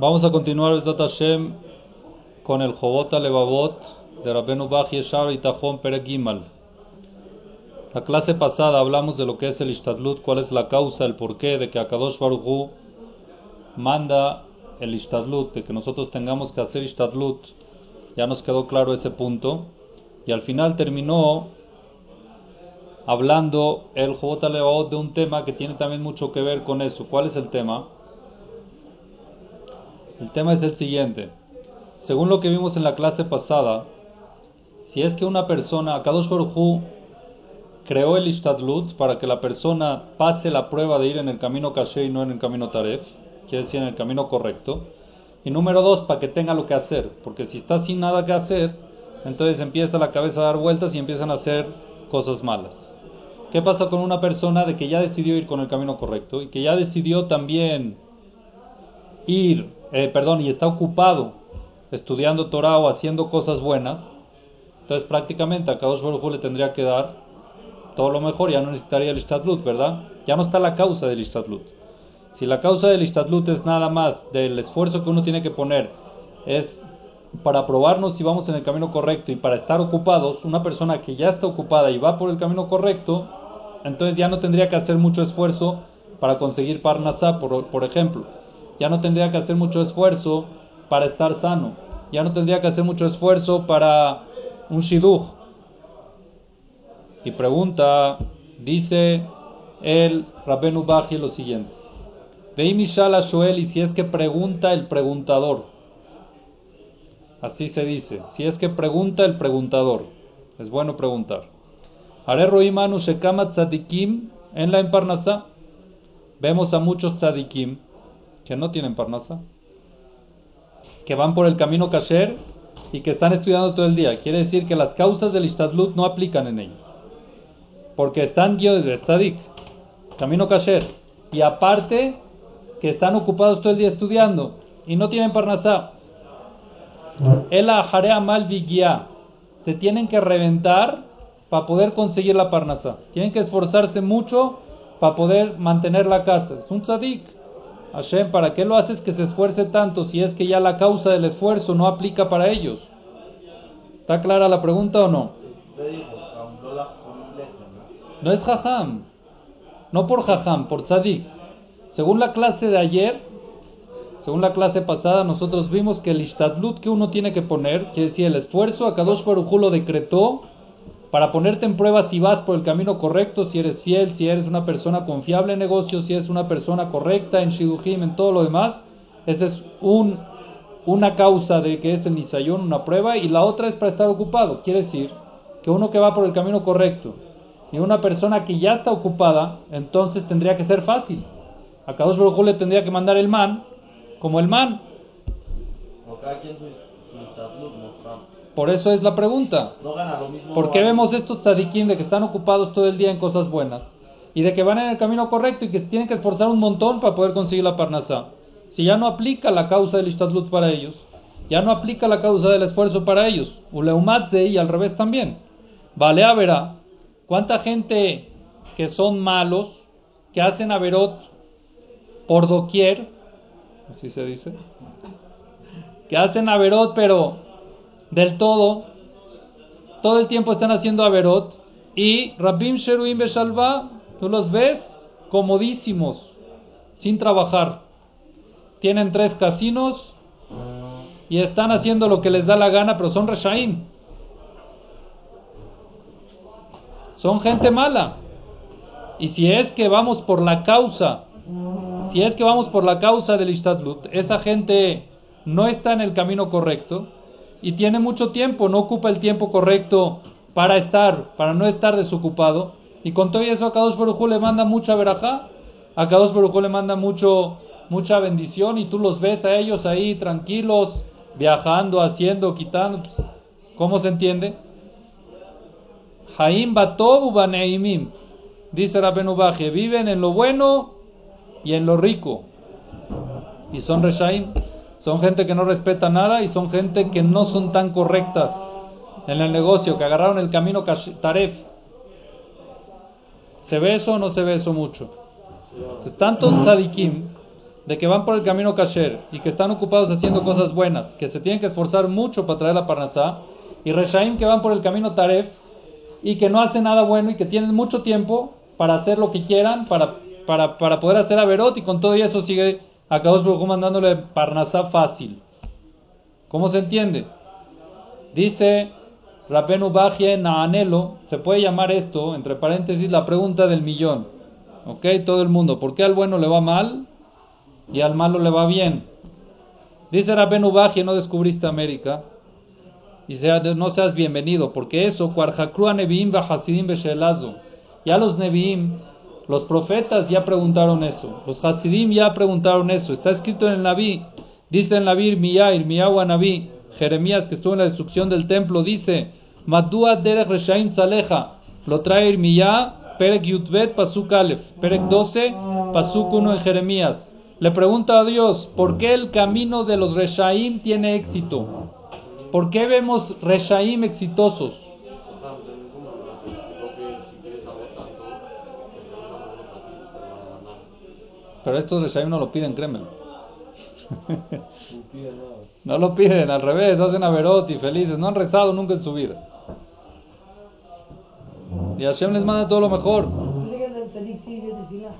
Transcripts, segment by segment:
Vamos a continuar Besdat Hashem con el Jobot Levavot de Rabbenu Bach Yeshar y Tajón Peregimal. La clase pasada hablamos de lo que es el Ishtadlut, cuál es la causa, el porqué de que Akadosh Baruch Hu manda el Ishtadlut, de que nosotros tengamos que hacer Ishtadlut. Ya nos quedó claro ese punto. Y al final terminó hablando el Jobot Levavot de un tema que tiene también mucho que ver con eso. ¿Cuál es el tema? El tema es el siguiente. Según lo que vimos en la clase pasada, si es que una persona, Kadosh Baruj creó el Ishtadlut para que la persona pase la prueba de ir en el camino Kasher y no en el camino Taref, quiere decir en el camino correcto. Y número dos, para que tenga lo que hacer, porque si está sin nada que hacer, entonces empieza la cabeza a dar vueltas y empiezan a hacer cosas malas. ¿Qué pasa con una persona de que ya decidió ir con el camino correcto y que ya decidió también ir eh, perdón, y está ocupado estudiando Torah o haciendo cosas buenas, entonces prácticamente a Kadosh Baruj le tendría que dar todo lo mejor, ya no necesitaría el Ishtadlut, ¿verdad? Ya no está la causa del Ishtadlut. Si la causa del Ishtadlut es nada más del esfuerzo que uno tiene que poner, es para probarnos si vamos en el camino correcto y para estar ocupados, una persona que ya está ocupada y va por el camino correcto, entonces ya no tendría que hacer mucho esfuerzo para conseguir Parnasá, por ejemplo ya no tendría que hacer mucho esfuerzo para estar sano, ya no tendría que hacer mucho esfuerzo para un shidduch. Y pregunta, dice el Rabbenu Baji lo siguiente: Veim y si es que pregunta el preguntador, así se dice, si es que pregunta el preguntador, es bueno preguntar. Are Roimanu Shekama Tzadikim en la Emparnasa, vemos a muchos Tzadikim que no tienen parnasa, que van por el camino kasher y que están estudiando todo el día. Quiere decir que las causas del istadlut no aplican en ellos. Porque están de tzadik, camino kasher. Y aparte que están ocupados todo el día estudiando y no tienen parnasá. El jarea mal. Se tienen que reventar para poder conseguir la parnasá. Tienen que esforzarse mucho para poder mantener la casa. Es un tzadik. Hashem, ¿para qué lo haces que se esfuerce tanto si es que ya la causa del esfuerzo no aplica para ellos? ¿Está clara la pregunta o no? No es jajam, no por jajam, por tzadik. Según la clase de ayer, según la clase pasada, nosotros vimos que el ishtadlut que uno tiene que poner, que decía el esfuerzo, a Kadosh Baruj lo decretó para ponerte en prueba si vas por el camino correcto, si eres fiel, si eres una persona confiable en negocios, si eres una persona correcta en Shidujim, en todo lo demás. Esa es un, una causa de que es el Nisayón, una prueba, y la otra es para estar ocupado. Quiere decir que uno que va por el camino correcto y una persona que ya está ocupada, entonces tendría que ser fácil. A cada dos le tendría que mandar el man, como el man. Por eso es la pregunta. ¿Por qué vemos estos tzadikim de que están ocupados todo el día en cosas buenas? Y de que van en el camino correcto y que tienen que esforzar un montón para poder conseguir la parnasá. Si ya no aplica la causa del istadlut para ellos, ya no aplica la causa del esfuerzo para ellos. Uleumatze y al revés también. Vale, a verá. ¿Cuánta gente que son malos, que hacen averot por doquier, así se dice, que hacen averot pero del todo, todo el tiempo están haciendo Averot. Y Rabim Sheruim Beshalva, tú los ves comodísimos, sin trabajar. Tienen tres casinos y están haciendo lo que les da la gana, pero son Reshaim. Son gente mala. Y si es que vamos por la causa, si es que vamos por la causa del Ishtadlut, esa gente no está en el camino correcto, y tiene mucho tiempo, no ocupa el tiempo correcto para estar, para no estar desocupado. Y con todo eso a Kadosh Baruj le manda mucha verajá, a Kadosh Baruj le manda mucho, mucha bendición y tú los ves a ellos ahí tranquilos, viajando, haciendo, quitando. ¿Cómo se entiende? Jaim Batobu Baneimim, dice Rabenu viven en lo bueno y en lo rico. Y son Reshaim. Son gente que no respeta nada y son gente que no son tan correctas en el negocio, que agarraron el camino Taref. ¿Se ve eso o no se ve eso mucho? Entonces, tantos tzadikim de que van por el camino kasher y que están ocupados haciendo cosas buenas, que se tienen que esforzar mucho para traer la parnasá, y Reshaim que van por el camino taref y que no hacen nada bueno y que tienen mucho tiempo para hacer lo que quieran, para, para, para poder hacer averot y con todo eso sigue a Kadosh Baruj mandándole parnasá fácil. ¿Cómo se entiende? Dice Rabenu Bajie Naanelo, se puede llamar esto, entre paréntesis, la pregunta del millón. ¿Ok? Todo el mundo. ¿Por qué al bueno le va mal y al malo le va bien? Dice Rabenu Bajie, no descubriste América. Y sea, no seas bienvenido, porque eso, ya los Neviim, los profetas ya preguntaron eso, los Hasidim ya preguntaron eso, está escrito en el Naví, dice en el Naví Irmiyair, Irmiyahu Naví, Jeremías que estuvo en la destrucción del templo, dice, Madua derech reshaim tzaleja, lo trae Irmiyah, Perek Yutbet, Pasuk Aleph, Perek 12, Pasuk 1 en Jeremías. Le pregunta a Dios, ¿por qué el camino de los Reshaim tiene éxito? ¿Por qué vemos Reshaim exitosos? Pero estos no lo piden, créeme. no lo piden, al revés, hacen averot y felices. No han rezado nunca en su vida. Y Hashem les manda todo lo mejor.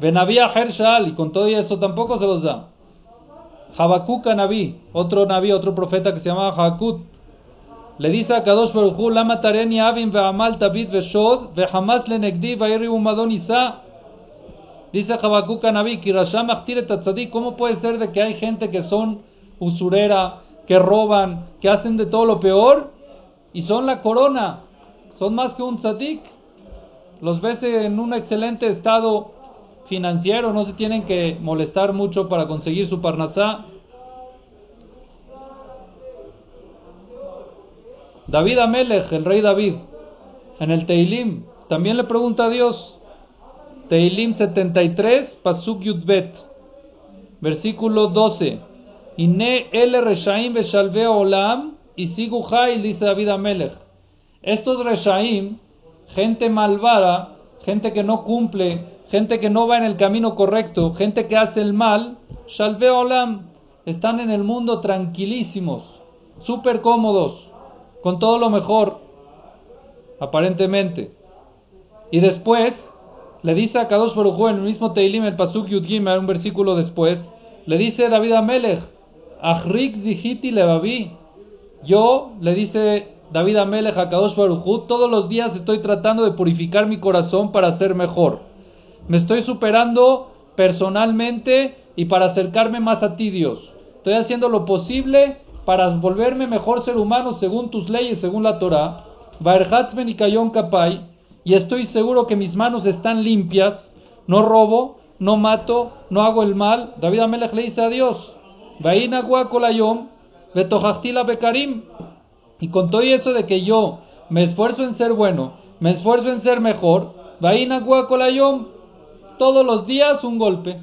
Benavía Hershal, y con todo eso tampoco se los da. Habakuk Naví, otro Naví, otro profeta que se llamaba Habakuk. Le dice a Kadosh Baruch Hu, Lama tareni avim ve'amal tabit ve'shod ve'hamas lenegdi va'iri umadon isa. Dice Habacuc Naví, ¿cómo puede ser de que hay gente que son usurera, que roban, que hacen de todo lo peor y son la corona? Son más que un tzadik. Los ves en un excelente estado financiero, no se tienen que molestar mucho para conseguir su parnasá. David Amelech, el rey David, en el Teilim, también le pregunta a Dios, Teilim 73, Pasuk Yudbet, versículo 12, Ine el Reshaim beshalve olam, y sigu dice David Amelech. Estos Reshaim, gente malvada, gente que no cumple, gente que no va en el camino correcto, gente que hace el mal, Shalve Olam, están en el mundo tranquilísimos, súper cómodos con todo lo mejor, aparentemente. Y después le dice a Kadosh Baruj en el mismo Teilim, el Pasuk Yud un versículo después, le dice David Amelech, Achrik Zihiti Levavi. Yo, le dice David Amelech a Kadosh Baruj todos los días estoy tratando de purificar mi corazón para ser mejor. Me estoy superando personalmente y para acercarme más a ti, Dios. Estoy haciendo lo posible para volverme mejor ser humano según tus leyes, según la Torah, y Kayon Kapai, y estoy seguro que mis manos están limpias, no robo, no mato, no hago el mal. David Amelech le dice a Dios, Bekarim, y con todo eso de que yo me esfuerzo en ser bueno, me esfuerzo en ser mejor, todos los días un golpe.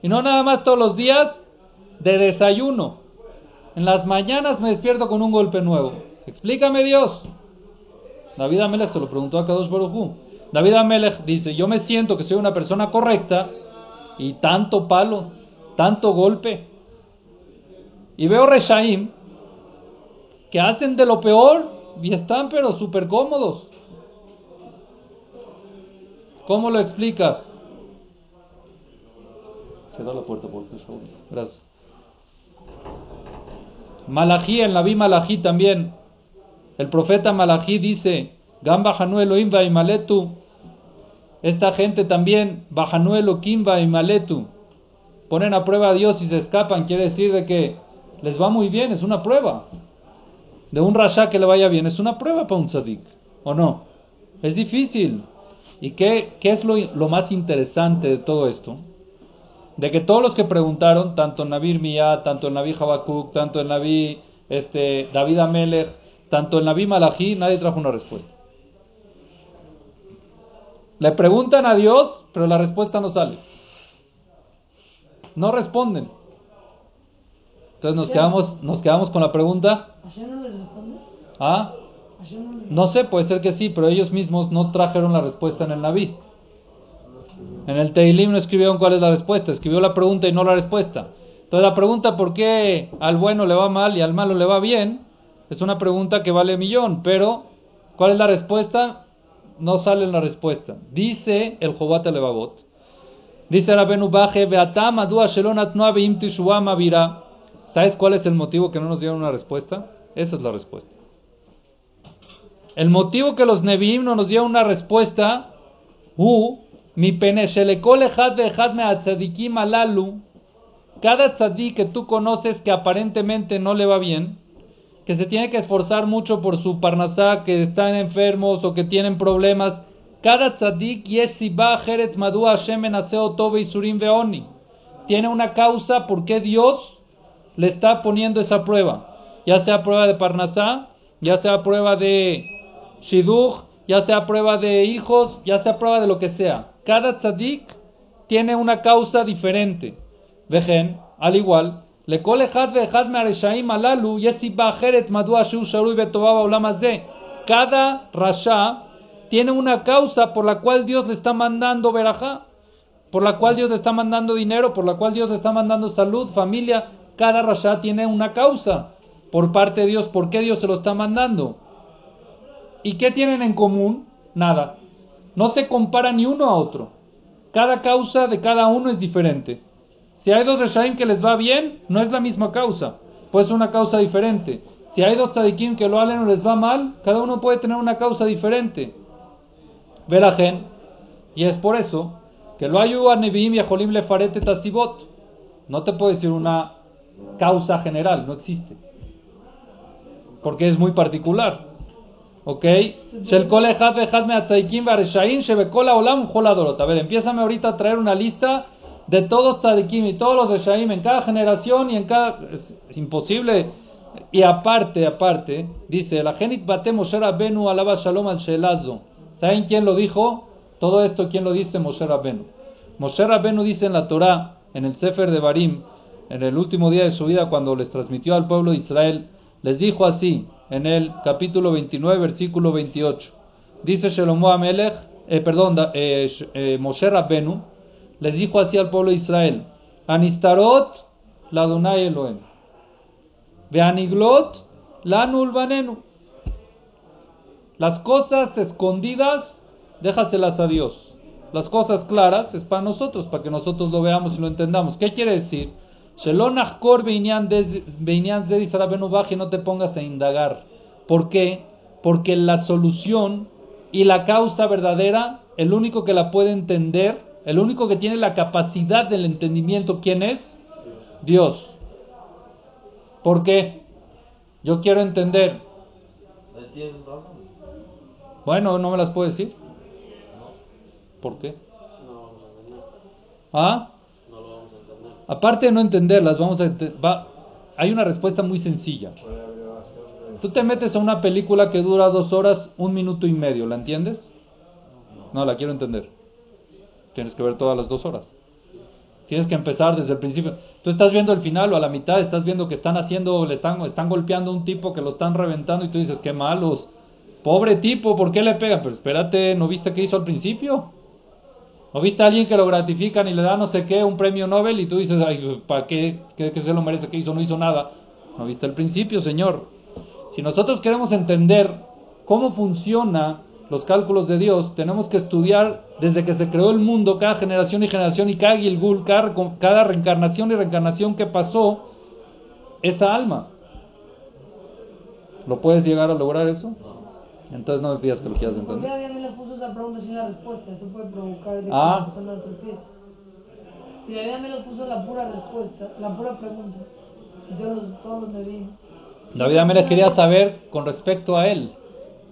Y no nada más todos los días de desayuno. En las mañanas me despierto con un golpe nuevo. Explícame Dios. David Amelech se lo preguntó a Kadosh Baruj David Amelech dice, yo me siento que soy una persona correcta y tanto palo, tanto golpe. Y veo Reshaim que hacen de lo peor y están pero súper cómodos. ¿Cómo lo explicas? Cierra la puerta, por favor. Gracias. Malají, en la vi Malají también. El profeta Malají dice, Gamba Januelo Imba y Maletu. Esta gente también, Bajanuelo Kimba y Maletu. Ponen a prueba a Dios y se escapan. Quiere decir de que les va muy bien, es una prueba. De un rasha que le vaya bien, es una prueba para un sadik. ¿O no? Es difícil. ¿Y qué, es lo, más interesante de todo esto? de que todos los que preguntaron, tanto en Naví Miyah, tanto en Naví Habacuc, tanto en Naví este, David Amelech, tanto en Naví Malají, nadie trajo una respuesta. Le preguntan a Dios, pero la respuesta no sale. No responden. Entonces nos quedamos, nos quedamos con la pregunta. no les responde? ¿Ah? No sé, puede ser que sí, pero ellos mismos no trajeron la respuesta en el Naví. En el Teilim no escribieron cuál es la respuesta, escribió la pregunta y no la respuesta. Entonces la pregunta por qué al bueno le va mal y al malo le va bien es una pregunta que vale millón, pero ¿cuál es la respuesta? No sale en la respuesta. Dice el Jobat Levavot, dice Rabenu Baje, ¿Sabes cuál es el motivo que no nos dieron una respuesta? Esa es la respuesta. El motivo que los Nevi'im no nos dieron una respuesta, hu, mi cada tzadik que tú conoces que aparentemente no le va bien, que se tiene que esforzar mucho por su parnasá, que están enfermos o que tienen problemas, cada tzadik yesiba jeret madua aseo tobe surim veoni. Tiene una causa por qué Dios le está poniendo esa prueba. Ya sea prueba de parnasá, ya sea prueba de shidduch, ya sea prueba de hijos, ya sea prueba de lo que sea. Cada tzadik tiene una causa diferente. Vejen, al igual, le alalu Cada rasha tiene una causa por la cual Dios le está mandando verajá, por la cual Dios le está mandando dinero, por la cual Dios le está mandando salud, familia. Cada rasha tiene una causa por parte de Dios. ¿Por qué Dios se lo está mandando? ¿Y qué tienen en común? Nada. No se compara ni uno a otro. Cada causa de cada uno es diferente. Si hay dos Reshaim que les va bien, no es la misma causa. Puede ser una causa diferente. Si hay dos Tzadikim que lo halen o les va mal, cada uno puede tener una causa diferente. Velajen. Y es por eso que lo ayu a Nevi'im y a Jolim le farete tasibot. No te puedo decir una causa general, no existe. Porque es muy particular. ¿Ok? A ver, empiézame ahorita a traer una lista de todos Tadikim y todos los de Shaim en cada generación y en cada. Imposible. Y aparte, aparte, dice: La genit bate Moshe Rabbenu alaba shalom al shelazo. ¿Saben quién lo dijo? Todo esto, ¿quién lo dice? Moshe Rabbenu. Moshe Rabbenu dice en la Torah, en el Sefer de Barim, en el último día de su vida, cuando les transmitió al pueblo de Israel, les dijo así: en el capítulo 29, versículo 28. Dice Shelomo Amelech, eh, perdón, eh, eh, Moshe Rabbenu, les dijo así al pueblo de Israel, Anistarot la Donai Elohim, Veaniglot la Nulbanenu. Las cosas escondidas, déjaselas a Dios. Las cosas claras es para nosotros, para que nosotros lo veamos y lo entendamos. ¿Qué quiere decir? no te pongas a indagar. ¿Por qué? Porque la solución y la causa verdadera, el único que la puede entender, el único que tiene la capacidad del entendimiento, ¿quién es? Dios. ¿Por qué? Yo quiero entender. Bueno, no me las puedo decir. ¿Por qué? ¿Ah? Aparte de no entenderlas, vamos a va, hay una respuesta muy sencilla. Tú te metes a una película que dura dos horas, un minuto y medio, ¿la entiendes? No, la quiero entender. Tienes que ver todas las dos horas. Tienes que empezar desde el principio. Tú estás viendo el final o a la mitad, estás viendo que están haciendo, le están, están golpeando a un tipo que lo están reventando y tú dices, qué malos. Pobre tipo, ¿por qué le pega? Pero espérate, ¿no viste qué hizo al principio? ¿O viste a alguien que lo gratifican y le da no sé qué, un premio Nobel y tú dices, ay, ¿para qué? ¿Qué, se lo merece? ¿Qué hizo? No hizo nada. ¿No viste el principio, Señor? Si nosotros queremos entender cómo funcionan los cálculos de Dios, tenemos que estudiar desde que se creó el mundo, cada generación y generación y cada Gilgul, cada, cada reencarnación y reencarnación que pasó, esa alma. ¿Lo puedes llegar a lograr eso? Entonces no me pidas que lo quieras entender. ¿Por qué mí le puso esa pregunta sin la respuesta? Eso puede provocar ah. la tropiece. Si David me lo puso la pura respuesta, la pura pregunta, entonces todos los David. David Amélez quería saber con respecto a él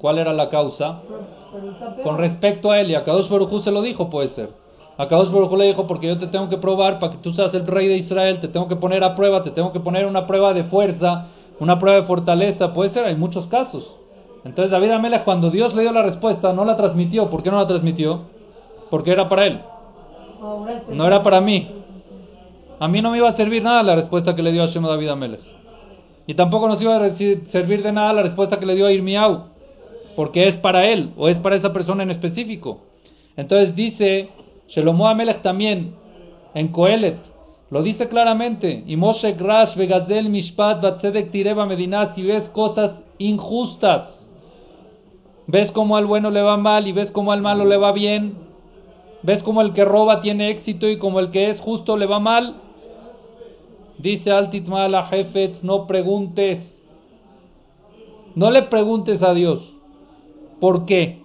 cuál era la causa. con respecto a él, y a Kadosh Baruj se lo dijo, puede ser. A Kadosh Baruj le dijo, porque yo te tengo que probar para que tú seas el rey de Israel, te tengo que poner a prueba, te tengo que poner una prueba de fuerza, una prueba de fortaleza, puede ser, hay muchos casos. Entonces David Amelech cuando Dios le dio la respuesta no la transmitió. ¿Por qué no la transmitió? Porque era para él. No era para mí. A mí no me iba a servir nada la respuesta que le dio a Hashem a David Amelech. Y tampoco nos iba a servir de nada la respuesta que le dio a Irmiau. Porque es para él o es para esa persona en específico. Entonces dice Shelomo Amelech también, en Coelet, lo dice claramente. Y Moshe Grash, Vegazel, Mishpat, Batzedek, Tireba, Medina, si ves cosas injustas, ves cómo al bueno le va mal y ves cómo al malo le va bien, ves cómo el que roba tiene éxito y como el que es justo le va mal. Dice Altitmal a Jefes, no preguntes. No le preguntes a Dios. ¿Por qué?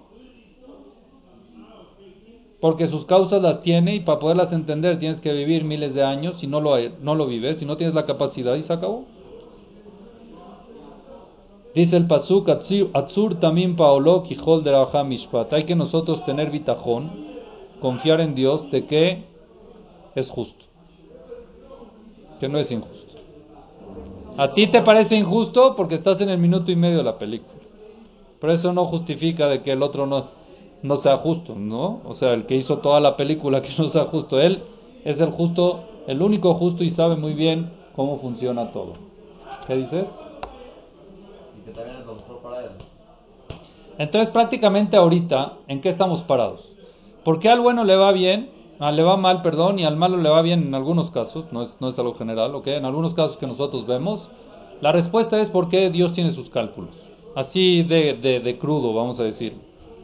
Porque sus causas las tiene y para poderlas entender tienes que vivir miles de años y no lo, no lo vives, si no tienes la capacidad y se acabó. Dice el Pasuk, Atzur tamim paolo kijol de mishpat. Hay que nosotros tener bitajón, confiar en Dios de que es justo, que no es injusto. A ti te parece injusto porque estás en el minuto y medio de la película. Pero eso no justifica de que el otro no, no sea justo, ¿no? O sea, el que hizo toda la película que no sea justo, él es el justo, el único justo y sabe muy bien cómo funciona todo. ¿Qué dices? Y que también es lo mejor para él. Entonces, prácticamente ahorita, ¿en qué estamos parados? ¿Por qué al bueno le va bien? Ah, le va mal, perdón, y al malo le va bien en algunos casos, no es, no es algo general, ¿ok? En algunos casos que nosotros vemos, la respuesta es porque Dios tiene sus cálculos. Así de, de, de crudo, vamos a decir.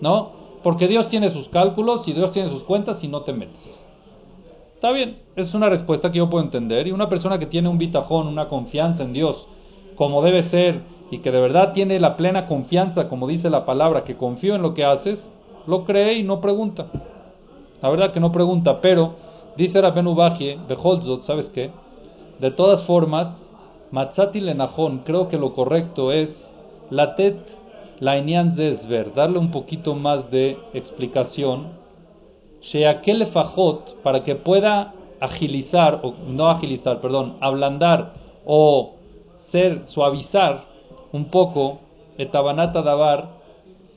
¿No? Porque Dios tiene sus cálculos y Dios tiene sus cuentas y no te metes. Está bien, es una respuesta que yo puedo entender. Y una persona que tiene un bitajón, una confianza en Dios, como debe ser, y que de verdad tiene la plena confianza, como dice la palabra, que confío en lo que haces, lo cree y no pregunta. La verdad que no pregunta, pero dice Rabenu Bajie, Beholzot, ¿sabes qué? De todas formas, Matzati Lenajón, creo que lo correcto es Latet la Zesver, darle un poquito más de explicación, Sheakel Fajot, para que pueda agilizar, o no agilizar, perdón, ablandar o ser, suavizar un poco, Etabanata Dabar,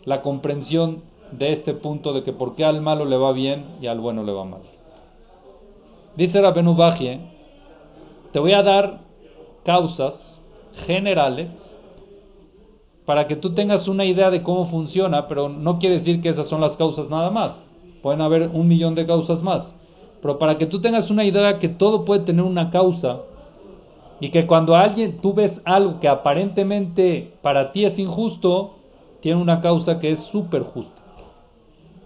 la comprensión de este punto de que por qué al malo le va bien y al bueno le va mal. Dice Rabenu Bajie, te voy a dar causas generales para que tú tengas una idea de cómo funciona, pero no quiere decir que esas son las causas nada más. Pueden haber un millón de causas más. Pero para que tú tengas una idea que todo puede tener una causa y que cuando alguien tú ves algo que aparentemente para ti es injusto, tiene una causa que es súper justa.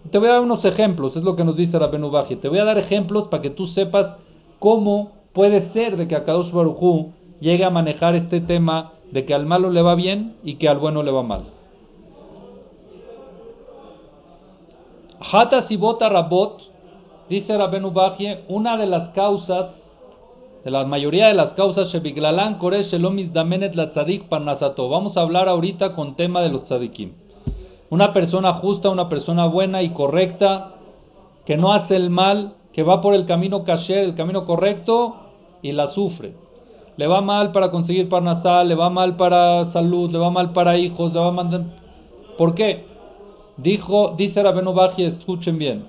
Te voy a dar unos ejemplos, es lo que nos dice Rabenu Baji. Te voy a dar ejemplos para que tú sepas cómo puede ser de que Akadosh Baruj llegue a manejar este tema de que al malo le va bien y que al bueno le va mal. Hata Sibota Rabot, dice Rabenu Baji, una de las causas, de la mayoría de las causas, Shebiglalan Koresh Shelomis Damenet la Tzadik Parnasato. Vamos a hablar ahorita con tema de los tzadikim. Una persona justa, una persona buena y correcta, que no hace el mal, que va por el camino kasher, el camino correcto, y la sufre. Le va mal para conseguir parnasal, le va mal para salud, le va mal para hijos, le va mal... ¿Por qué? Dijo, dice Rabenu Baji, escuchen bien.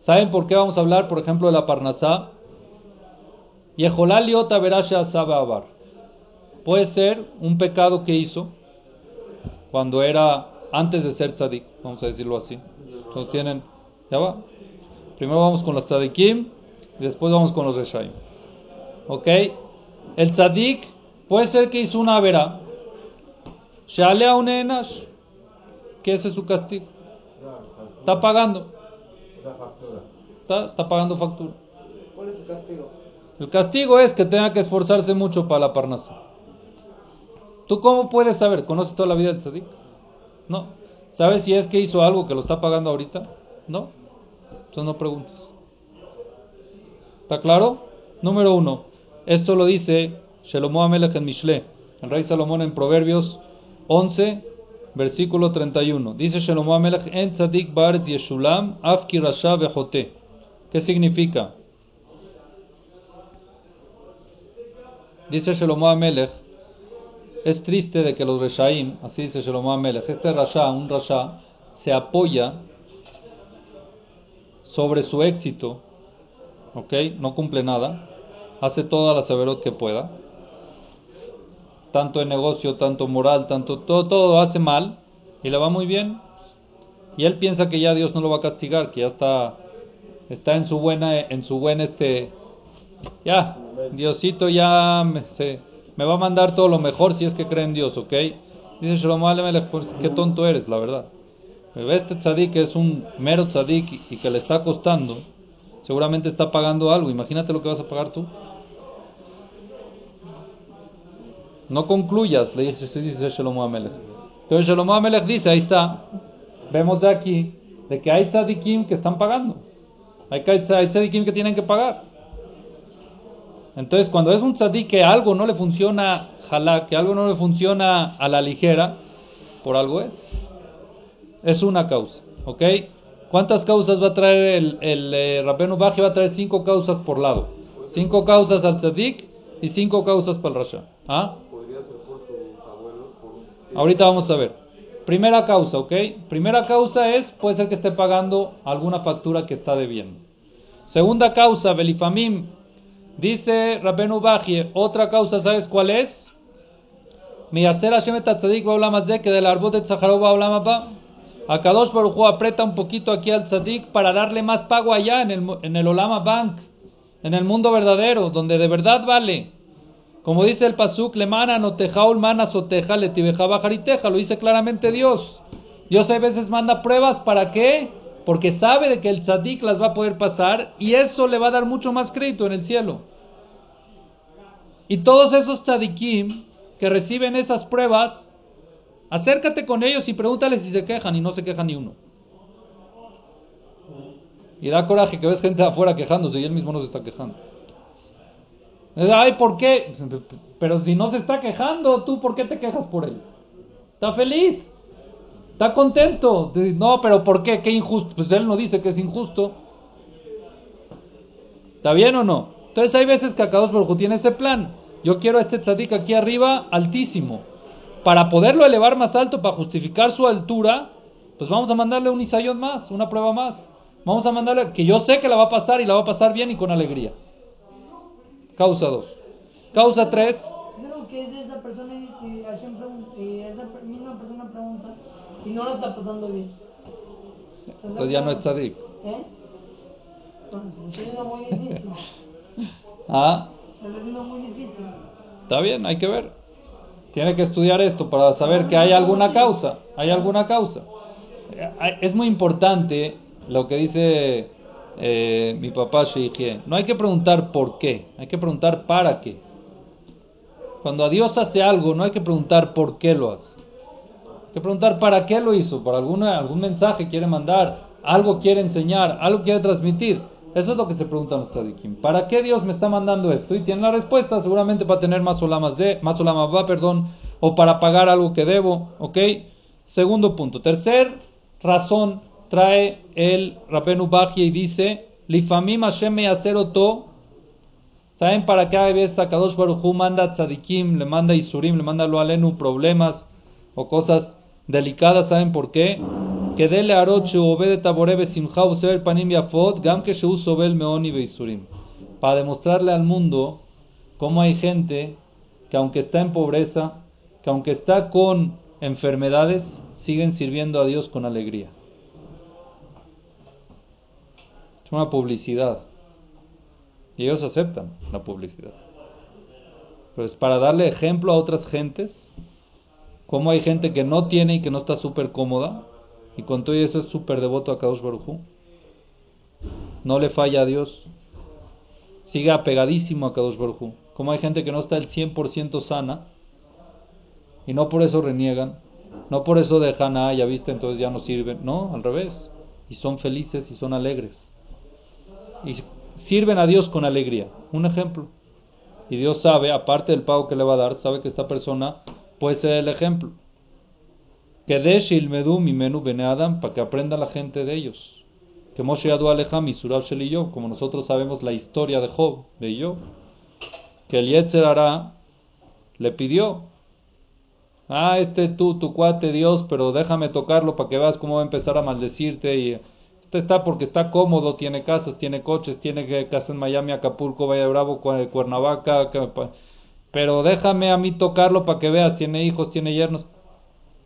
¿Saben por qué vamos a hablar, por ejemplo, de la parnasá? Yeholaliota verasha abar. Puede ser un pecado que hizo cuando era antes de ser tzadik, vamos a decirlo así. Entonces tienen, ya va. Primero vamos con los tzadikim después vamos con los reshaim. ¿Ok? El tzadik puede ser que hizo una vera. Shalea un enash. que ese es su castigo. Está pagando. Está, está pagando factura. ¿Cuál es el castigo? El castigo es que tenga que esforzarse mucho para la parnasa. ¿Tú cómo puedes saber? ¿Conoces toda la vida del tzadik? No. ¿Sabes si es que hizo algo que lo está pagando ahorita? No. Entonces no preguntes. ¿Está claro? Número uno. Esto lo dice Shelomo Amelech en Mishle, el rey Salomón en Proverbios 11, versículo 31. Dice Shelomo Amelech en Tzadik Yeshulam Afki Rasha ¿Qué significa? Dice Shelomo Amelech es triste de que los Reshaim, así dice Shalom Amelech, este Rasha, un Rasha, se apoya sobre su éxito, ¿ok? No cumple nada, hace toda la severot que pueda, tanto en negocio, tanto moral, tanto todo, todo hace mal y le va muy bien. Y él piensa que ya Dios no lo va a castigar, que ya está está en su buena, en su buen este, ya, Diosito ya me, se, me va a mandar todo lo mejor si es que cree en Dios, ¿ok? Dice Shlomo Alemelech, qué tonto eres, la verdad. Este tzadik que es un mero tzadik y que le está costando, seguramente está pagando algo. Imagínate lo que vas a pagar tú. No concluyas, le dice, dice Shlomo Amelech. Entonces Shlomo Amelech dice, ahí está, vemos de aquí, de que hay tzadikim que están pagando. Hay, hay tzadikim que tienen que pagar. Entonces, cuando es un tzadik que algo no le funciona jalá, que algo no le funciona a la ligera, por algo es. Es una causa, ¿ok? ¿Cuántas causas va a traer el, el eh, Va a traer cinco causas por lado. Cinco causas al tzadik y cinco causas para el rasha. ¿Ah? Ahorita vamos a ver. Primera causa, ¿ok? Primera causa es, puede ser que esté pagando alguna factura que está debiendo. Segunda causa, Belifamim, dice Rabenu Bajie, otra causa, ¿sabes cuál es? Mi hacer Hashem tzadik va más de que del árbol de Tzaharov va ba. Akadosh Baruj aprieta un poquito aquí al tzadik para darle más pago allá en el, en el Olama Bank, en el mundo verdadero, donde de verdad vale. Como dice el Pasuk, le mana no tejaul mana soteja le bajariteja, lo dice claramente Dios. Dios a veces manda pruebas, ¿para qué? Porque sabe de que el tzadik las va a poder pasar y eso le va a dar mucho más crédito en el cielo. Y todos esos tzadikim que reciben esas pruebas, acércate con ellos y pregúntales si se quejan y no se quejan ni uno. Y da coraje que ves gente afuera quejándose y él mismo no se está quejando. Ay, ¿por qué? Pero si no se está quejando, ¿tú por qué te quejas por él? Está feliz. Está contento. No, pero ¿por qué? Qué injusto. Pues él no dice que es injusto. ¿Está bien o no? Entonces hay veces que Akadosh Baruj tiene ese plan. Yo quiero a este tzadik aquí arriba altísimo. Para poderlo elevar más alto, para justificar su altura, pues vamos a mandarle un isayón más, una prueba más. Vamos a mandarle que yo sé que la va a pasar y la va a pasar bien y con alegría. Causa 2. Causa 3. Creo que es esa persona y, esa misma persona pregunta y no la está pasando bien. Entonces ya no es tzadik. ¿Eh? Es muy difícil. Ah. Es muy difícil. Está bien, hay que ver. Tiene que estudiar esto para saber que hay alguna causa. Hay alguna causa. Es muy importante lo que dice eh, mi papá Sheikh. No hay que preguntar por qué, hay que preguntar para qué. Cuando a Dios hace algo, no hay que preguntar por qué lo hace. Hay que preguntar para qué lo hizo, por algún mensaje quiere mandar, algo quiere enseñar, algo quiere transmitir. Eso es lo que se preguntan los tzadikim. ¿Para qué Dios me está mandando esto? Y tiene la respuesta, seguramente para tener más olamas de, más olamas va, perdón, o para pagar algo que debo, ¿ok? Segundo punto. Tercer razón trae el Rabenu Bajia y dice, Lifamim Hashem oto. ¿Saben para qué a veces Akadosh Baruchu manda tzadikim, le manda isurim, le manda lo alenu problemas o cosas delicadas? ¿Saben por qué? Que dele arochu obede taborebe simchau sever panim yafot gam que sobel meoni isurim. Para demostrarle al mundo cómo hay gente que aunque está en pobreza, que aunque está con enfermedades, siguen sirviendo a Dios con alegría. Es una publicidad. Y ellos aceptan la publicidad. Pero es para darle ejemplo a otras gentes, como hay gente que no tiene y que no está súper cómoda, y con todo eso es súper devoto a Kadosh Baruj No le falla a Dios. Sigue apegadísimo a Kadosh Baruj Como hay gente que no está el 100% sana, y no por eso reniegan, no por eso dejan, ah, ya viste, entonces ya no sirven. No, al revés. Y son felices y son alegres y sirven a Dios con alegría. Un ejemplo. Y Dios sabe, aparte del pago que le va a dar, sabe que esta persona puede ser el ejemplo. Que de Shilmedu mi menú bene Adam para que aprenda la gente de ellos. Que Moshe Adu Alejam y Surab y como nosotros sabemos la historia de Job, de Job, que el Yetzer le pidió, ah, este tú, tu cuate Dios, pero déjame tocarlo para que veas cómo va a empezar a maldecirte y está porque está cómodo, tiene casas, tiene coches, tiene casa en Miami, Acapulco, Valle Bravo, Cuernavaca, pero déjame a mí tocarlo para que veas, tiene hijos, tiene yernos.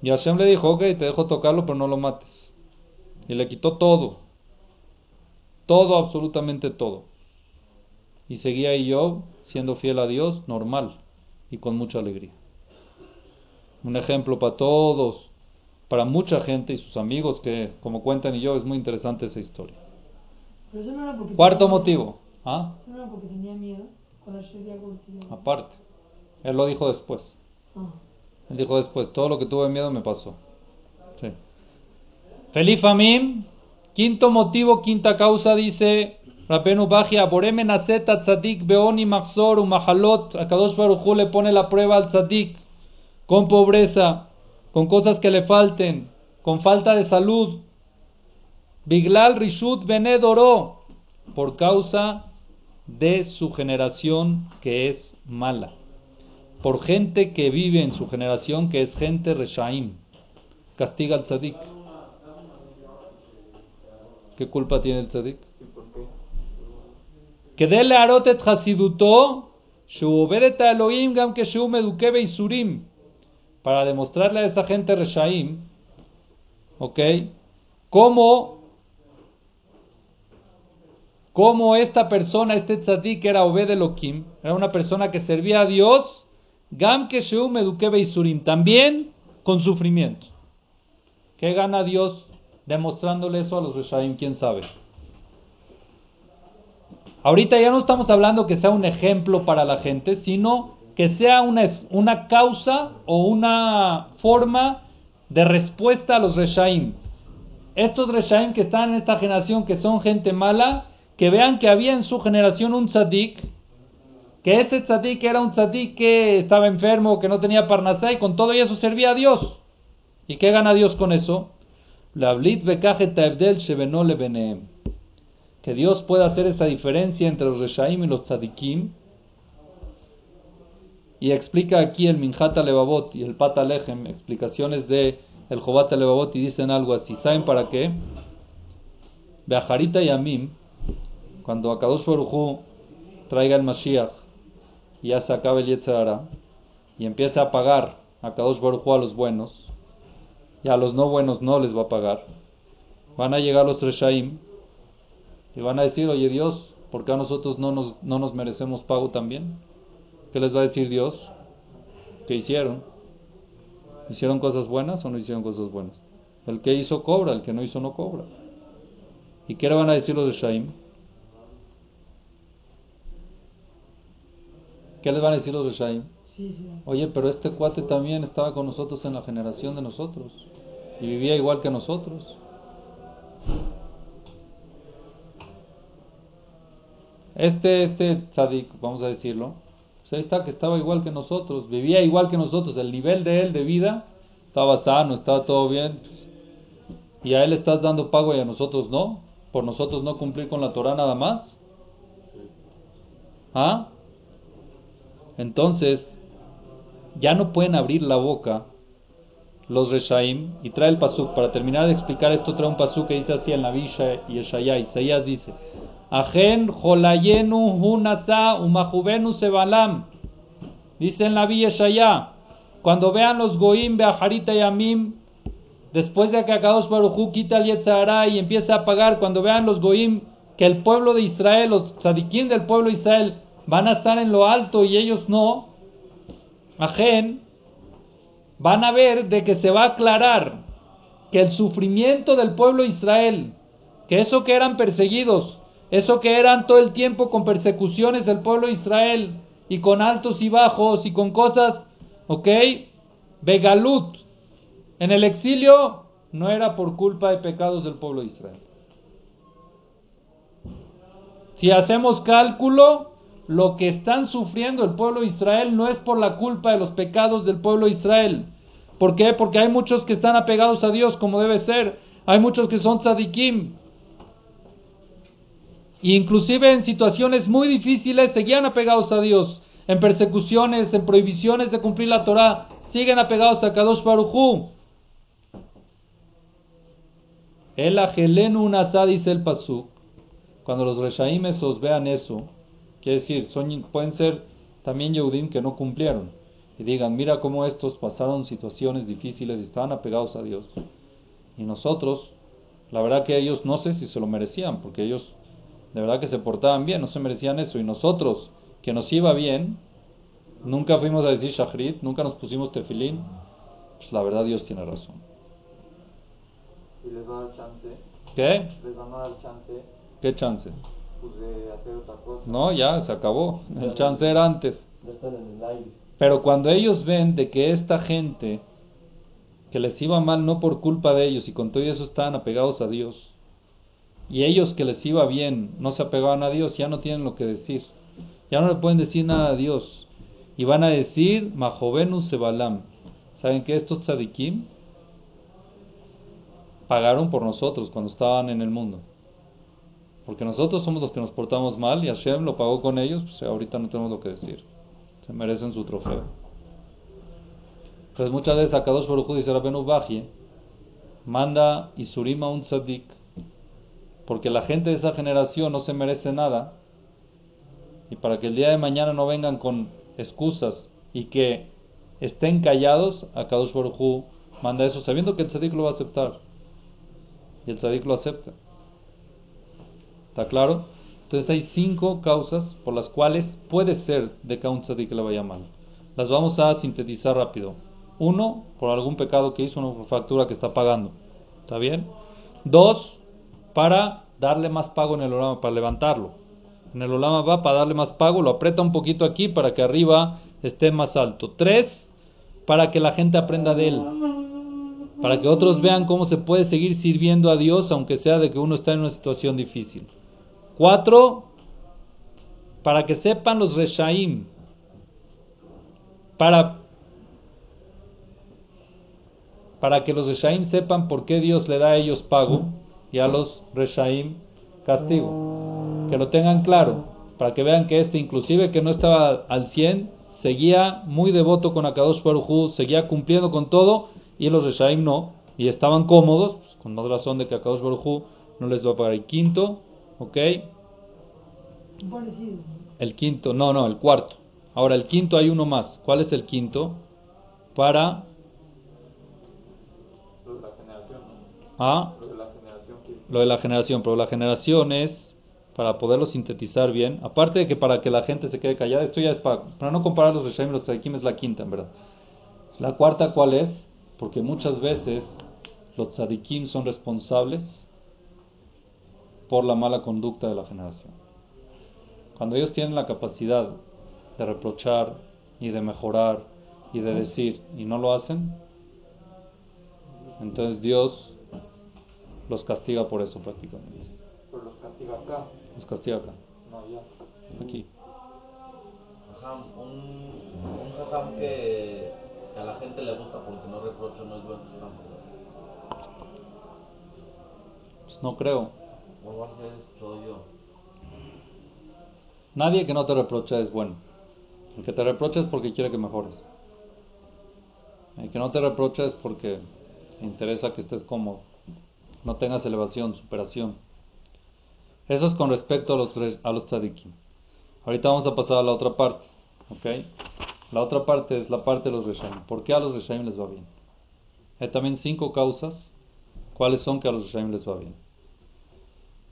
Y Hashem le dijo, ok, te dejo tocarlo, pero no lo mates. Y le quitó todo. todo, absolutamente todo. Y seguía yo siendo fiel a Dios, normal y con mucha alegría. Un ejemplo para todos, para mucha gente y sus amigos que, como cuentan y yo, es muy interesante esa historia. Pero eso no era porque Cuarto tenía- motivo. ¿ah? Eso no era porque tenía miedo. Aparte. Él lo dijo después. Ah. Él dijo después, todo lo que tuve miedo me pasó. Sí. Feliz Famim. Quinto motivo, quinta causa, dice Rabenu Bajia, Boreme Naseta Tzadik Beoni Maxor Umahalot. A Kadosh Baruj Hu le pone la prueba al Tzadik con pobreza, con cosas que le falten, con falta de salud. Biglal Rishut Benedoró, por causa de su generación que es mala, por gente que vive en su generación que es gente Reshaim, castiga al Sadik. ¿Qué culpa tiene el Sadik? Que dele arotet hasidutó, shuberet Elohim gam que shumeduke beisurim. Para demostrarle a esa gente reshaim, ¿ok? Cómo, cómo esta persona, este tzadik era Obed Elohim, era una persona que servía a Dios, Gam Keshu Meduke Beisurim, también con sufrimiento. ¿Qué gana Dios demostrándole eso a los Reshaim? ¿Quién sabe? Ahorita ya no estamos hablando que sea un ejemplo para la gente, sino que sea una, una causa o una forma de respuesta a los Reshaim. Estos Reshaim que están en esta generación, que son gente mala, que vean que había en su generación un tzadik, que ese tzadik era un tzadik que estaba enfermo, que no tenía parnasá y con todo eso servía a Dios. ¿Y qué gana Dios con eso? Que Dios pueda hacer esa diferencia entre los reshaim y los tzadikim. Y explica aquí el Minhat Levavot y el Pata Lechem, explicaciones de el Jobat Levavot y dicen algo así. ¿Saben para qué? Beajarita y Amim, cuando Akadosh Baruj Hu traiga el Mashiach y ya se acabe el Yetzirah y empiece a pagar a Kadosh Baruj Hu a los buenos y a los no buenos no les va a pagar. Van a llegar los Reshaim y van a decir, oye Dios, ¿por qué a nosotros no nos, no nos merecemos pago también? ¿Qué les va a decir Dios? ¿Qué hicieron? ¿Hicieron cosas buenas o no hicieron cosas buenas? El que hizo cobra, el que no hizo no cobra. ¿Y qué le van a decir los Reshaim? ¿Qué les van a decir los Reshaim? Sí, sí. Oye, pero este cuate también estaba con nosotros en la generación de nosotros y vivía igual que nosotros. Este, este tzadik, vamos a decirlo, está que estaba igual que nosotros, vivía igual que nosotros, el nivel de él de vida estaba sano, estaba todo bien, y a él estás dando pago y a nosotros no, por nosotros no cumplir con la Torah nada más. ¿Ah? Entonces, ya no pueden abrir la boca los Reshaim. Y trae el pasuk. Para terminar de explicar esto, trae un pasuk que dice así en la Bisha y Eshaya. Isaías dice: Ajen jolayenu hunasa umahubenu sebalam. Dice en la Villa Eshaya: Cuando vean los goim beajarita y amim, después de que Akadosh Baruchu quita el Yetzahara y empieza a pagar, cuando vean los goim que el pueblo de Israel, los tzadikim del pueblo de Israel, van a estar en lo alto y ellos no, Ajen, van a ver de que se va a aclarar que el sufrimiento del pueblo de Israel, que eso que eran perseguidos, eso que eran todo el tiempo con persecuciones del pueblo de Israel y con altos y bajos y con cosas, ¿ok? Begalut, en el exilio no era por culpa de pecados del pueblo de Israel. Si hacemos cálculo, lo que están sufriendo el pueblo de Israel no es por la culpa de los pecados del pueblo de Israel. ¿Por qué? Porque hay muchos que están apegados a Dios como debe ser. Hay muchos que son tzadikim. E inclusive en situaciones muy difíciles seguían apegados a Dios. En persecuciones, en prohibiciones de cumplir la Torah, siguen apegados a Kadosh Baruchu. El ajelenu nasa dice el pasuk. Cuando los reshaim os vean eso, quiere decir, son, pueden ser también Yehudim que no cumplieron y digan, mira cómo estos pasaron situaciones difíciles y estaban apegados a Dios. Y nosotros, la verdad que ellos no sé si se lo merecían, porque ellos de verdad que se portaban bien, no se merecían eso. Y nosotros, que nos iba bien, nunca fuimos a decir shahrit, nunca nos pusimos tefilín, pues la verdad Dios tiene razón. ¿Y les va a dar chance? ¿Qué? ¿Les van a dar chance ¿Qué chance? Pues, de hacer otra cosa? No, ya se acabó. El chance era antes. Ya están en el aire. Pero cuando ellos ven de que esta gente que les iba mal no por culpa de ellos y con todo eso estaban apegados a Dios, y ellos que les iba bien no se apegaban a Dios, ya no tienen lo que decir. Ya no le pueden decir nada a Dios. Y van a decir Mahovenu Sebalam. ¿Saben que estos tzadikim pagaron por nosotros cuando estaban en el mundo? Porque nosotros somos los que nos portamos mal y Hashem lo pagó con ellos, pues ahorita no tenemos lo que decir. Se merecen su trofeo. Entonces muchas veces a Kadosh Baruj dice Rabenu Bajie, manda Isurim a un tzadik, porque la gente de esa generación no se merece nada, y para que el día de mañana no vengan con excusas y que estén callados, a Kadosh Baruj manda eso, sabiendo que el tzadik lo va a aceptar. Y el tzadik lo acepta. ¿Está claro? Entonces hay cinco causas por las cuales puede ser de que a un tzadik le vaya mal. Las vamos a sintetizar rápido. Uno, por algún pecado que hizo, una factura que está pagando. ¿Está bien? Dos, para darle más pago en el olama, para levantarlo. En el olama va para darle más pago, lo aprieta un poquito aquí para que arriba esté más alto. Tres, para que la gente aprenda de él. Para que otros vean cómo se puede seguir sirviendo a Dios aunque sea de que uno está en una situación difícil. Cuatro, para que sepan los reshaim. Para, para que los reshaim sepan por qué Dios le da a ellos pago y a los reshaim castigo. Que lo tengan claro, para que vean que este, inclusive que no estaba al 100, seguía muy devoto con Akadosh Baruj seguía cumpliendo con todo, y los reshaim no, y estaban cómodos, pues, con más razón de que Akadosh Baruj no les va a pagar. Y quinto, ¿ok? Parecido. El quinto, no, no, el cuarto. Ahora, el quinto hay uno más. ¿Cuál es el quinto? Para... Lo de la generación, ¿no? Ah, Lo de la generación lo de la generación, pero la generación es para poderlo sintetizar bien. Aparte de que para que la gente se quede callada, esto ya es para, para no comparar los Reshaim y los Tzadikim, es la quinta, en verdad. La cuarta, ¿cuál es? Porque muchas veces los Tzadikim son responsables por la mala conducta de la generación. Cuando ellos tienen la capacidad de reprochar y de mejorar y de decir y no lo hacen, entonces Dios los castiga por eso prácticamente. Pero los castiga acá. Los castiga acá, No, ya. aquí. Un, un jajam que, que a la gente le gusta porque no reprocha no es buen jajam. Pues no creo. O va a yo. Nadie que no te reprocha es bueno. El que te reprocha es porque quiere que mejores. El que no te reprocha es porque le interesa que estés cómodo. No tengas elevación, superación. Eso es con respecto a los, a los tzadikim. Ahorita vamos a pasar a la otra parte. ¿ok? La otra parte es la parte de los reshaim. ¿Por qué a los reshaim les va bien? Hay también cinco causas. ¿Cuáles son que a los reshaim les va bien?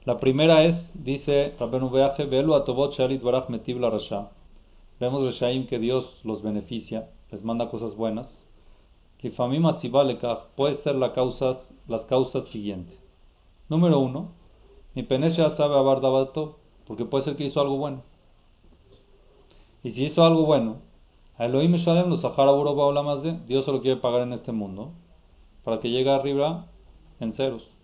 La primera es, dice Rabbenu Beaje, Velu atobot shalit rasha. Vemos Reshaim que Dios los beneficia, les manda cosas buenas. Lifamim asiba lekach, puede ser las causas siguientes. Número uno, mi penesha sabe abar dabato, porque puede ser que hizo algo bueno. Y si hizo algo bueno, a Elohim Shalem los Sahara de Dios se lo quiere pagar en este mundo, para que llegue arriba en ceros.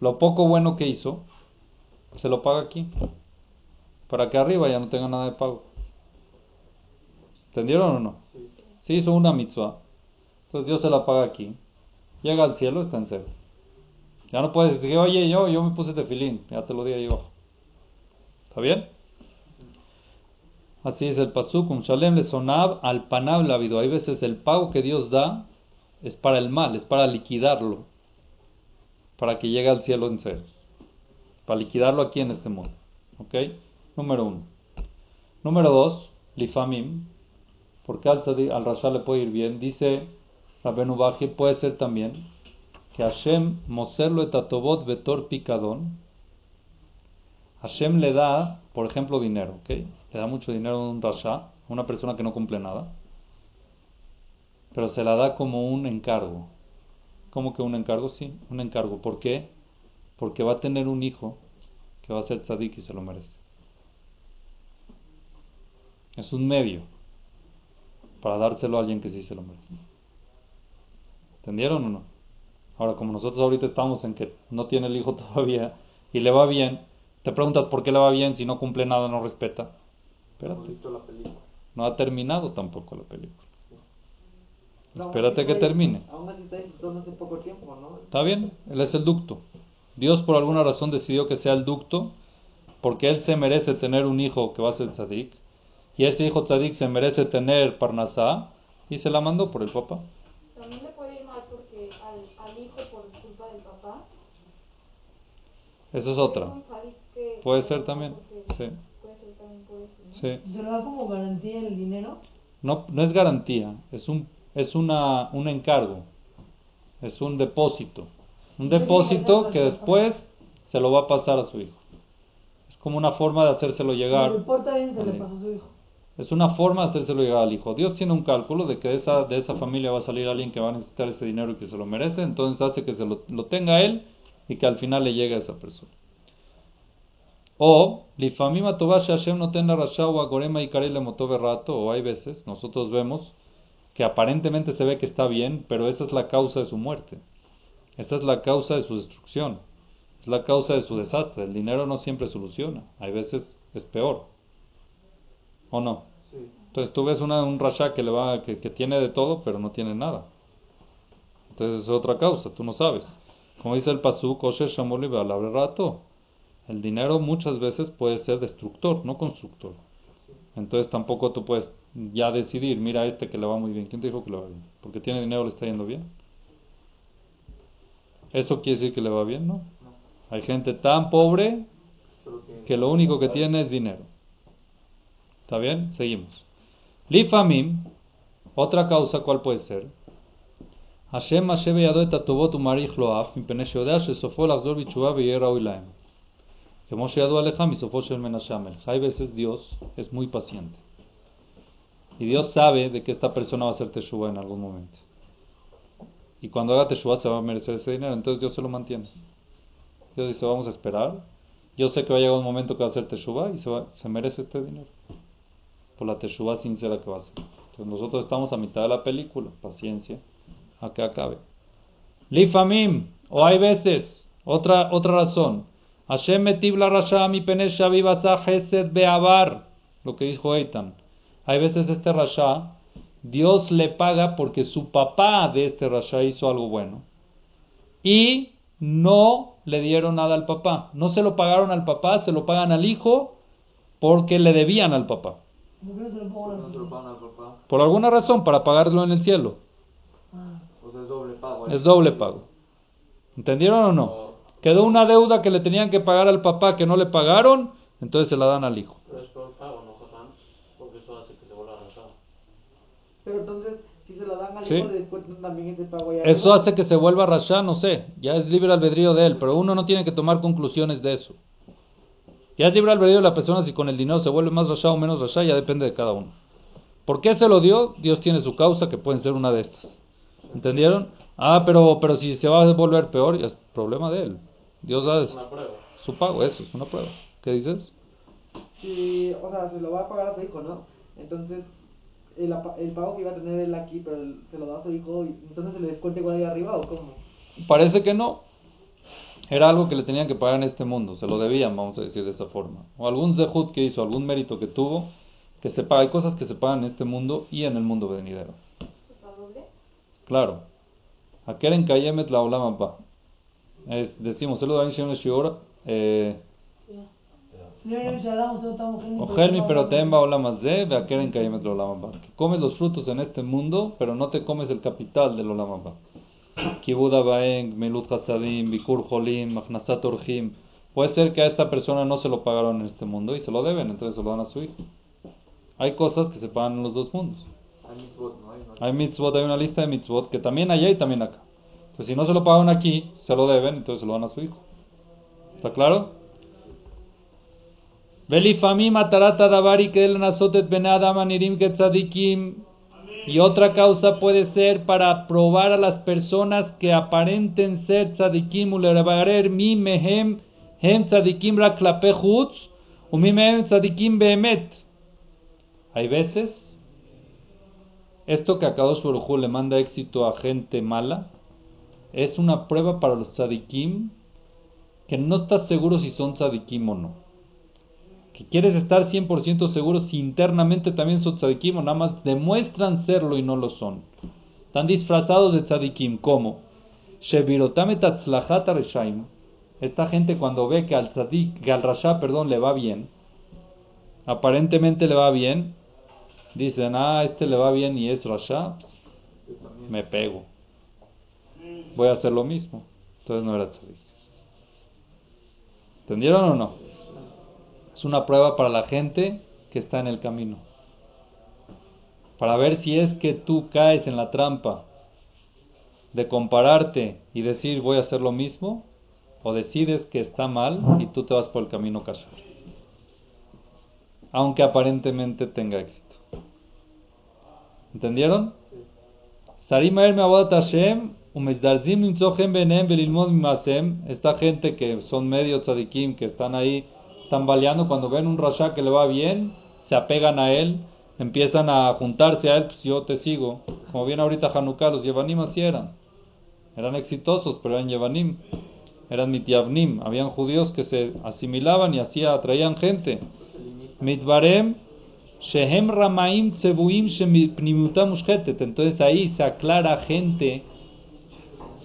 Lo poco bueno que hizo, se lo paga aquí. Para que arriba ya no tenga nada de pago. ¿Entendieron o no? Si hizo una mitzvah, entonces Dios se la paga aquí. Llega al cielo, está en cero. Ya no puedes decir, oye, yo, yo me puse tefilín, ya te lo di ahí abajo. ¿Está bien? Así es el pasuk, un shalem le sonab al panab lavido. Hay veces el pago que Dios da es para el mal, es para liquidarlo para que llegue al cielo en ceros. Para liquidarlo aquí en este mundo. ¿Ok? Número uno. Número dos, lifamim. Porque al, al rasha le puede ir bien. Dice Rabenu Baji, puede ser también que Hashem moserlo etatobot vetor picadón. Hashem le da, por ejemplo, dinero, ¿ok? Le da mucho dinero a un rasha, a una persona que no cumple nada, pero se la da como un encargo. ¿Cómo que un encargo? Sí, un encargo. ¿Por qué? Porque va a tener un hijo que va a ser tzadik y se lo merece. Es un medio para dárselo a alguien que sí se lo merece. ¿Entendieron o no? Ahora, como nosotros ahorita estamos en que no tiene el hijo todavía y le va bien, te preguntas por qué le va bien si no cumple nada, no respeta. Espérate, no ha terminado tampoco la película. Espérate que termine. está- Aún así está disfrutando hace poco tiempo, ¿no? Está bien, él es el ducto. Dios por alguna razón decidió que sea el ducto porque él se merece tener un hijo que va a ser tzadik y ese hijo tzadik se merece tener parnasá y se la mandó por el papá. También le puede ir mal porque al, al hijo por culpa del papá. Eso es otra. que- Puede ser también. sí. ¿Se lo da como garantía el dinero? No, no es garantía, es un, es una, un encargo, es un depósito. Un depósito que después se lo va a pasar a su hijo. Es como una forma de hacérselo llegar. le porta bien, se le pasa a su hijo. Es una forma de hacérselo llegar al hijo. Dios tiene un cálculo de que de esa, de esa familia va a salir alguien que va a necesitar ese dinero y que se lo merece, entonces hace que se lo, lo tenga él y que al final le llegue a esa persona. O, Lifamima Tobash Hashem no tenga y karele motove rato, o hay veces, nosotros vemos que aparentemente se ve que está bien, pero esa es la causa de su muerte. Esa es la causa de su destrucción. Es la causa de su desastre. El dinero no siempre soluciona. Hay veces es peor. ¿O no? Sí. Entonces tú ves una, un rasha que, le va, que, que tiene de todo, pero no tiene nada. Entonces es otra causa, tú no sabes. Como dice el Pasuk, Rato. El dinero muchas veces puede ser destructor, no constructor. Entonces tampoco tú puedes ya decidir, mira a este que le va muy bien. ¿Quién te dijo que le va bien? Porque tiene dinero, le está yendo bien. ¿Eso quiere decir que le va bien? No. Hay gente tan pobre que lo único que tiene es dinero. ¿Está bien? Seguimos. Lifamim, otra causa, ¿cuál puede ser? Hashem Que Moshe Yadu Alejam y Sofoshe El Menashamel. Hay veces Dios es muy paciente y Dios sabe de que esta persona va a hacer teshuva en algún momento. Y cuando haga teshuva se va a merecer ese dinero, entonces Dios se lo mantiene. Dios dice, vamos a esperar. Yo sé que va a llegar un momento que va a hacer teshuva y se, va- se merece este dinero. Por la teshuva sincera que va a hacer. Entonces nosotros estamos a mitad de la película. Paciencia a que acabe. Lifamim, o hay veces, otra, otra razón. Hashem metib la rasha mi penesha vivasa hesed beavar. Lo que dijo Eitan. Hay veces este rasha, Dios le paga porque su papá de este rasha hizo algo bueno. Y no le dieron nada al papá. No se lo pagaron al papá, se lo pagan al hijo porque le debían al papá. ¿Por alguna razón, para pagarlo en el cielo. Es doble pago. Es doble pago. ¿Entendieron o no? Quedó una deuda que le tenían que pagar al papá que no le pagaron, entonces se la dan al hijo. Pero es peor pago, ¿no, Jajam? Porque eso hace que se vuelva arrasado. Pero entonces, si se la dan al Sí. hijo, después también ese pago ya. Eso hace que se vuelva rasha, no sé, ya es libre albedrío de él, pero uno no tiene que tomar conclusiones de eso. Ya es libre albedrío de la persona si con el dinero se vuelve más rasha o menos rasha, ya depende de cada uno. ¿Por qué se lo dio? Dios tiene su causa, que pueden ser una de estas. ¿Entendieron? Ah, pero, pero si se va a volver peor, ya es problema de él. Dios da Es su pago, eso es una prueba. ¿Qué dices? Si, o sea, se lo va a pagar a su hijo, ¿no? Entonces, el, el pago que iba a tener él aquí, pero el- se lo da a su hijo, y entonces le descuenta igual ahí arriba, ¿o cómo? Parece que no. Era algo que le tenían que pagar en este mundo, se lo debían, vamos a decir de esa forma. O algún zehut que hizo, algún mérito que tuvo, que se paga. Hay cosas que se pagan en este mundo y en el mundo venidero. Claro. Aquel en Kayemet la Olam Abba. Es, decimos, "Elu Dain Shem Shior, eh, Olam Hazeh, ve aquel en Kayemet la Olam Abba. Que comes los frutos en este mundo, pero no te comes el capital del Olam Abba. Kibud Abaeng, Milut Hasadim, Bikur Jolim, Machnasat Orjim. Puede ser que a esta persona no se lo pagaron en este mundo y se lo deben, entonces se lo dan a su hijo. Hay cosas que se pagan en los dos mundos. Hay mitzvot, hay una lista de mitzvot que también allá y también acá. Entonces, si no se lo pagan aquí, se lo deben, entonces se lo dan a su hijo. ¿Está claro? Davari que nasotet. Y otra causa puede ser para probar a las personas que aparenten ser tzadikim ulerebarer mi mehem hem tzadikim rak klape chutz u mi mehem tzadikim behemet. Hay veces esto que a Kadosh Baruj Hu le manda éxito a gente mala es una prueba para los tzadikim que no estás seguro si son tzadikim o no. Que quieres estar 100% seguro si internamente también son tzadikim o nada más demuestran serlo y no lo son. Están disfrazados de tzadikim. ¿Cómo? Esta gente cuando ve que al tzadik, al rasha, perdón, le va bien, aparentemente le va bien, dicen, ah, este le va bien y es rasha, también. me pego. Voy a hacer lo mismo. Entonces no era tzadik. ¿Entendieron o no? Es una prueba para la gente que está en el camino. Para ver si es que tú caes en la trampa de compararte y decir voy a hacer lo mismo o decides que está mal y tú te vas por el camino casual. Aunque aparentemente tenga éxito. ¿Entendieron? Esta gente que son medio que están ahí tambaleando cuando ven un rasha que le va bien, se apegan a él, empiezan a juntarse a él, pues yo te sigo. Como viene ahorita Hanukkah, los Yevanim así eran. Eran exitosos, pero eran Yevanim. Eran mitiavnim. Habían judíos que se asimilaban y así atraían gente. Mitbarem Shehem Ramaim Tsebuim. Entonces ahí se aclara gente,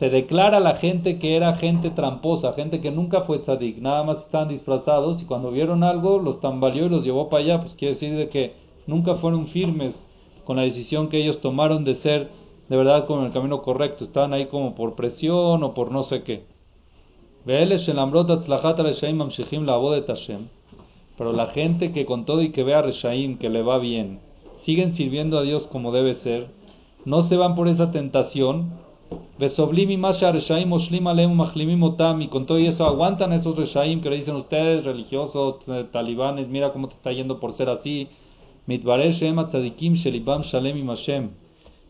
se declara a la gente que era gente tramposa, gente que nunca fue tzadik, nada más estaban disfrazados y cuando vieron algo los tambaleó y los llevó para allá. Pues quiere decir de que nunca fueron firmes con la decisión que ellos tomaron de ser de verdad con el camino correcto. Estaban ahí como por presión o por no sé qué. Pero la gente que con todo y que vea a Reshaim que le va bien, siguen sirviendo a Dios como debe ser, no se van por esa tentación. Y con todo eso aguantan esos Reshaim que le dicen ustedes religiosos, eh, talibanes, mira cómo te está yendo por ser así.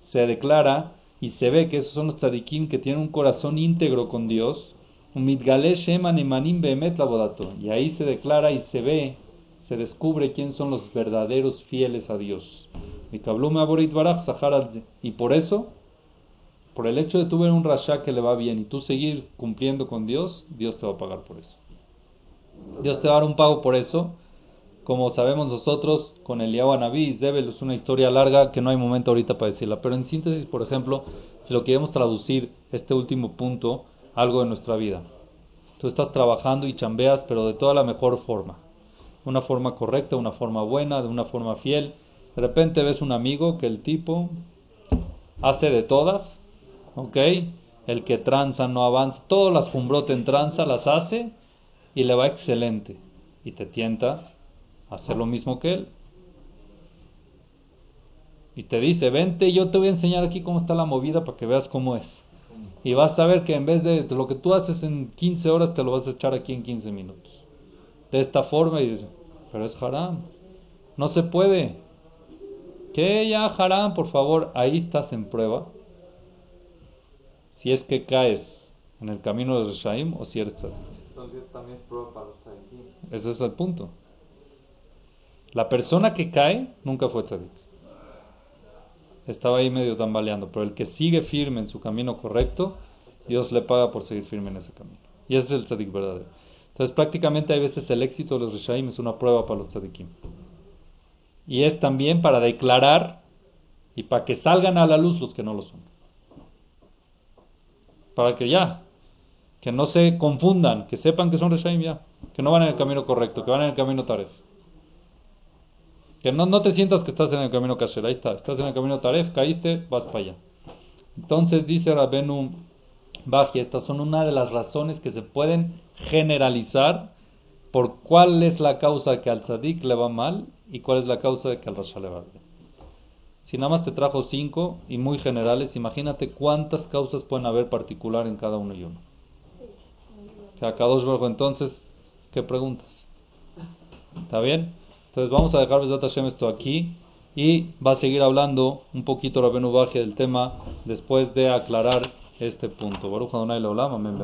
Se declara y se ve que esos son los tzadikim que tienen un corazón íntegro con Dios. Y ahí se declara y se ve, se descubre quién son los verdaderos fieles a Dios. Y por eso, por el hecho de tú ver un rasha que le va bien y tú seguir cumpliendo con Dios, Dios te va a pagar por eso. Dios te va a dar un pago por eso. Como sabemos nosotros, con Eliyahu Anabí y Zebel es una historia larga que no hay momento ahorita para decirla. Pero en síntesis, por ejemplo, si lo queremos traducir, este último punto, algo de nuestra vida. Tú estás trabajando y chambeas, pero de toda la mejor forma. Una forma correcta, una forma buena, de una forma fiel. De repente ves un amigo que el tipo hace de todas, ¿ok? El que tranza no avanza, todas las fumbrote en tranza las hace y le va excelente. Y te tienta a hacer lo mismo que él. Y te dice, vente, yo te voy a enseñar aquí cómo está la movida para que veas cómo es. Y vas a ver que en vez de lo que tú haces en 15 horas, te lo vas a echar aquí en 15 minutos. De esta forma, y, pero es haram. No se puede. Que ya haram, por favor, ahí estás en prueba. Si es que caes en el camino de Reshaim o si eres tzadik. Entonces también es prueba para los tzadikim. Ese es el punto. La persona que cae nunca fue tzadik. Estaba ahí medio tambaleando, pero el que sigue firme en su camino correcto, Dios le paga por seguir firme en ese camino. Y ese es el tzadik verdadero. Entonces prácticamente hay veces el éxito de los Rishaim es una prueba para los tzadikim. Y es también para declarar y para que salgan a la luz los que no lo son. Para que ya, que no se confundan, que sepan que son Rishaim ya, que no van en el camino correcto, que van en el camino Taref. Que no, no te sientas que estás en el camino Kasher, ahí está, estás en el camino Taref, caíste, vas para allá. Entonces dice Rabenu Baji, estas son una de las razones que se pueden generalizar por cuál es la causa que al tzadik le va mal y cuál es la causa de que al rasha le va bien. Si nada más te trajo cinco y muy generales, imagínate cuántas causas pueden haber particular en cada uno y uno. Que a Kadosh Baruj entonces, ¿qué preguntas? ¿Está bien? Entonces vamos a dejar Hashem esto aquí y va a seguir hablando un poquito Rabenu Baje del tema después de aclarar este punto. Baruch Adonai Leolam, amén.